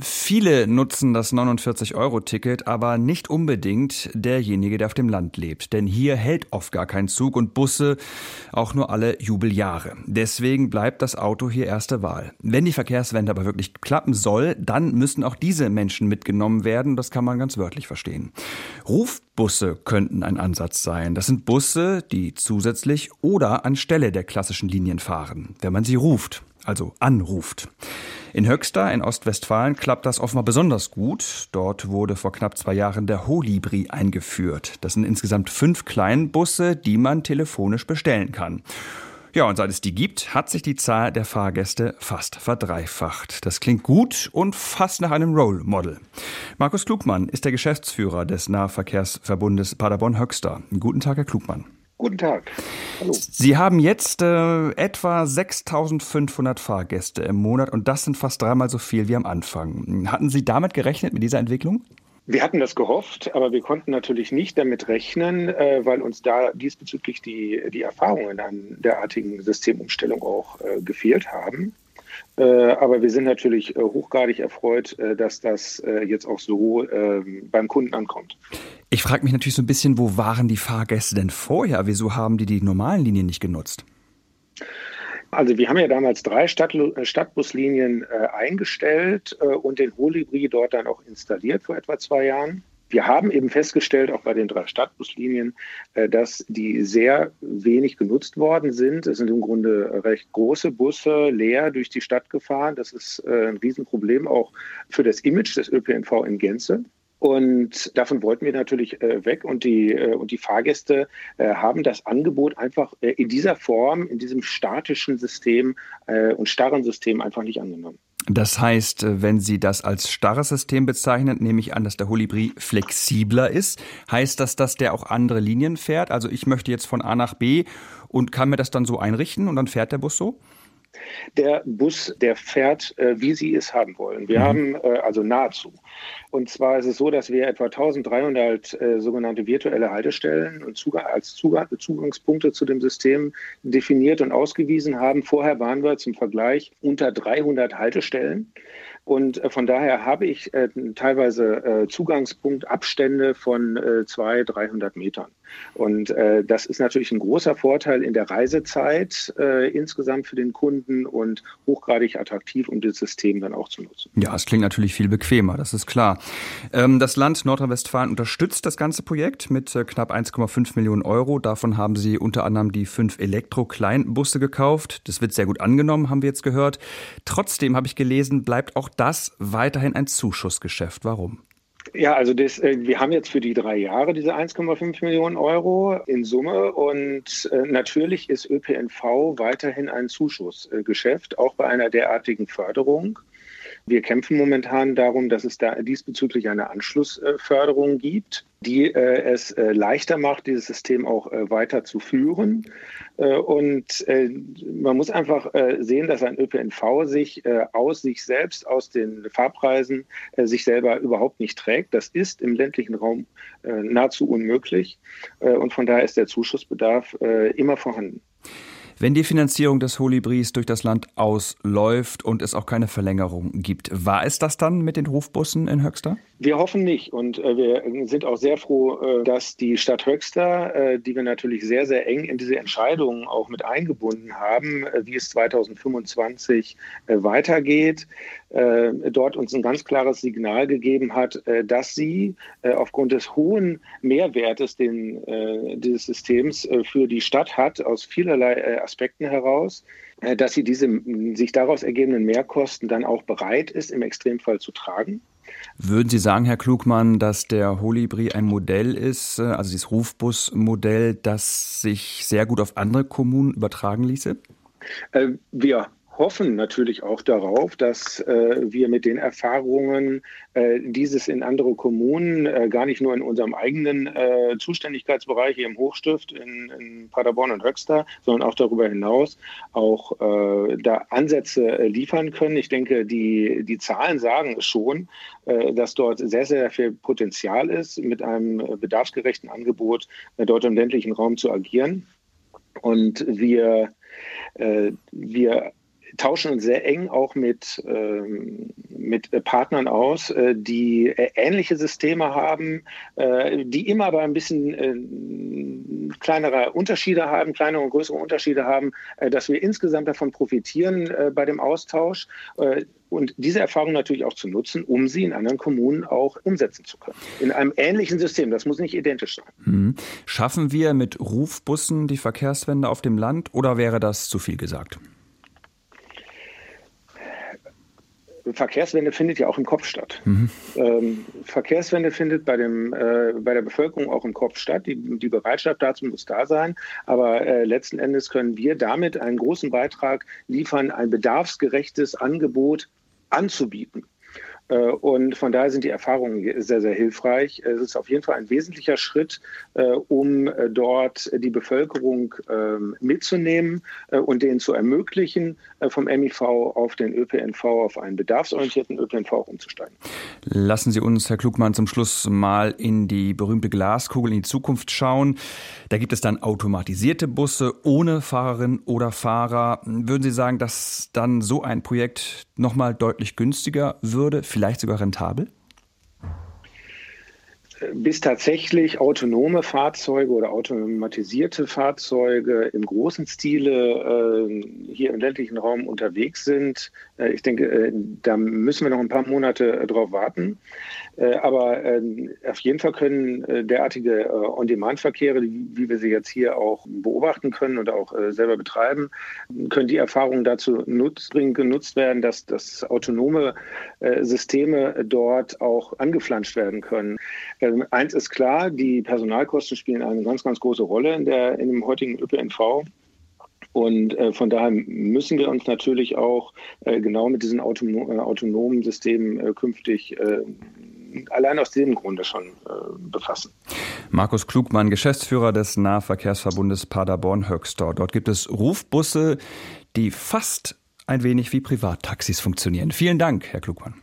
Viele nutzen das 49-Euro-Ticket, aber nicht unbedingt derjenige, der auf dem Land lebt. Denn hier hält oft gar kein Zug und Busse auch nur alle Jubeljahre. Deswegen bleibt das Auto hier erste Wahl. Wenn die Verkehrswende aber wirklich klappen soll, dann müssen auch diese Menschen mitgenommen werden. Das kann man ganz wörtlich verstehen. Rufbusse könnten ein Ansatz sein. Das sind Busse, die zusätzlich oder anstelle der klassischen Linien fahren, wenn man sie ruft also anruft. In Höxter in Ostwestfalen klappt das offenbar besonders gut. Dort wurde vor knapp zwei Jahren der Holibri eingeführt. Das sind insgesamt fünf Kleinbusse, die man telefonisch bestellen kann. Ja, und seit es die gibt, hat sich die Zahl der Fahrgäste fast verdreifacht. Das klingt gut und fast nach einem Role Model. Markus Klugmann ist der Geschäftsführer des Nahverkehrsverbundes Paderborn-Höxter. Guten Tag, Herr Klugmann. Guten Tag. Hallo. Sie haben jetzt äh, etwa 6500 Fahrgäste im Monat und das sind fast dreimal so viel wie am Anfang. Hatten Sie damit gerechnet mit dieser Entwicklung? Wir hatten das gehofft, aber wir konnten natürlich nicht damit rechnen, äh, weil uns da diesbezüglich die, die Erfahrungen an derartigen Systemumstellung auch äh, gefehlt haben. Äh, aber wir sind natürlich äh, hochgradig erfreut, äh, dass das jetzt auch so ähm, beim Kunden ankommt. Ich frage mich natürlich so ein bisschen, wo waren die Fahrgäste denn vorher? Wieso haben die die normalen Linien nicht genutzt? Also wir haben ja damals drei Stadt, Stadtbuslinien eingestellt und den Holibri dort dann auch installiert vor etwa zwei Jahren. Wir haben eben festgestellt, auch bei den drei Stadtbuslinien, äh, dass die sehr wenig genutzt worden sind. Es sind im Grunde recht große Busse leer durch die Stadt gefahren. Das ist äh, ein Riesenproblem auch für das Image des ÖPNV in Gänze. Und davon wollten wir natürlich äh, weg und die, und die Fahrgäste haben das Angebot einfach in dieser Form, in diesem statischen System und starren System einfach nicht angenommen. Das heißt, äh, wenn Sie das als starres System bezeichnen, nehme ich an, dass der Holibri flexibler ist. Heißt das, dass der auch andere Linien fährt? Also ich möchte jetzt von A nach B und kann mir das dann so einrichten und dann fährt der Bus so? Der Bus, der fährt, äh, wie Sie es haben wollen. Wir mhm. haben äh, also nahezu. Und zwar ist es so, dass wir etwa 1300 äh, sogenannte virtuelle Haltestellen und Zugang, als Zugang, Zugangspunkte zu dem System definiert und ausgewiesen haben. Vorher waren wir zum Vergleich unter 300 Haltestellen. Und von daher habe ich äh, teilweise äh, Zugangspunktabstände von äh, 200, 300 Metern. Und äh, das ist natürlich ein großer Vorteil in der Reisezeit äh, insgesamt für den Kunden und hochgradig attraktiv, um das System dann auch zu nutzen. Ja, es klingt natürlich viel bequemer, das ist klar. Ähm, das Land Nordrhein-Westfalen unterstützt das ganze Projekt mit äh, knapp 1,5 Millionen Euro. Davon haben sie unter anderem die fünf Elektro-Kleinbusse gekauft. Das wird sehr gut angenommen, haben wir jetzt gehört. Trotzdem habe ich gelesen, bleibt auch das weiterhin ein Zuschussgeschäft. Warum? Ja, also das, äh, wir haben jetzt für die drei Jahre diese 1,5 Millionen Euro in Summe und äh, natürlich ist ÖPNV weiterhin ein Zuschussgeschäft, auch bei einer derartigen Förderung. Wir kämpfen momentan darum, dass es da diesbezüglich eine Anschlussförderung gibt, die äh, es äh, leichter macht, dieses System auch äh, weiter zu führen. Und man muss einfach sehen, dass ein ÖPNV sich aus sich selbst, aus den Fahrpreisen, sich selber überhaupt nicht trägt. Das ist im ländlichen Raum nahezu unmöglich. und von daher ist der Zuschussbedarf immer vorhanden. Wenn die Finanzierung des Holibris durch das Land ausläuft und es auch keine Verlängerung gibt, war es das dann mit den Rufbussen in Höxter? Wir hoffen nicht und äh, wir sind auch sehr froh, äh, dass die Stadt Höxter, äh, die wir natürlich sehr, sehr eng in diese Entscheidungen auch mit eingebunden haben, äh, wie es 2025 äh, weitergeht, äh, dort uns ein ganz klares Signal gegeben hat, dass sie aufgrund des hohen Mehrwertes den, dieses Systems für die Stadt hat, aus vielerlei Aspekten heraus, dass sie diese sich daraus ergebenden Mehrkosten dann auch bereit ist, im Extremfall zu tragen. Würden Sie sagen, Herr Klugmann, dass der Holibri ein Modell ist, äh, also dieses Rufbus-Modell, das sich sehr gut auf andere Kommunen übertragen ließe? Äh, wir hoffen natürlich auch darauf, dass äh, wir mit den Erfahrungen äh, dieses in andere Kommunen, äh, gar nicht nur in unserem eigenen äh, Zuständigkeitsbereich hier im Hochstift in, in, Paderborn und Höxter, sondern auch darüber hinaus auch äh, da Ansätze äh, liefern können. Ich denke, die, die Zahlen sagen schon, dass dort sehr, sehr viel Potenzial ist, mit einem bedarfsgerechten Angebot dort im ländlichen Raum zu agieren. Und wir, wir tauschen uns sehr eng auch mit, ähm, mit Partnern aus, äh, die äh, ähnliche Systeme haben, äh, die immer aber ein bisschen äh, kleinere Unterschiede haben, kleinere und größere Unterschiede haben, äh, dass wir insgesamt davon profitieren äh, bei dem Austausch und diese Erfahrung natürlich auch zu nutzen, um sie in anderen Kommunen auch umsetzen zu können. In einem ähnlichen System, das muss nicht identisch sein. Mhm. Schaffen wir mit Rufbussen die Verkehrswende auf dem Land oder wäre das zu viel gesagt? Verkehrswende findet ja auch im Kopf statt. Mhm. Ähm, Verkehrswende findet bei, dem, äh, bei der Bevölkerung auch im Kopf statt. Die, die Bereitschaft dazu muss da sein. Aber äh, letzten Endes können wir damit einen großen Beitrag liefern, ein bedarfsgerechtes Angebot anzubieten. Äh, und von daher sind die Erfahrungen sehr, sehr hilfreich. Es ist auf jeden Fall ein wesentlicher Schritt, äh, um äh, dort die Bevölkerung ähm, mitzunehmen und denen zu ermöglichen, vom MIV auf den ÖPNV, auf einen bedarfsorientierten ÖPNV umzusteigen. Lassen Sie uns, Herr Klugmann, zum Schluss mal in die berühmte Glaskugel in die Zukunft schauen. Da gibt es dann automatisierte Busse ohne Fahrerin oder Fahrer. Würden Sie sagen, dass dann so ein Projekt nochmal deutlich günstiger würde? Vielleicht sogar rentabel? Bis tatsächlich autonome Fahrzeuge oder automatisierte Fahrzeuge im großen Stile äh, hier im ländlichen Raum unterwegs sind. Äh, ich denke, äh, da müssen wir noch ein paar Monate äh, drauf warten. Äh, aber äh, auf jeden Fall können derartige On-Demand-Verkehre, wie wir sie jetzt hier auch beobachten können und auch selber betreiben, können die Erfahrungen dazu nutz, genutzt werden, dass, dass autonome Systeme dort auch angeflanscht werden können. Ähm, eins ist klar, die Personalkosten spielen eine ganz, ganz große Rolle in, der, in dem heutigen ÖPNV. Und äh, von daher müssen wir uns natürlich auch äh, genau mit diesen autonom, äh, autonomen Systemen äh, künftig äh, allein aus diesem Grunde schon äh, befassen. Markus Klugmann, Geschäftsführer des Nahverkehrsverbundes Paderborn-Höxtor. Dort gibt es Rufbusse, die fast ein wenig wie Privattaxis funktionieren. Vielen Dank, Herr Klugmann.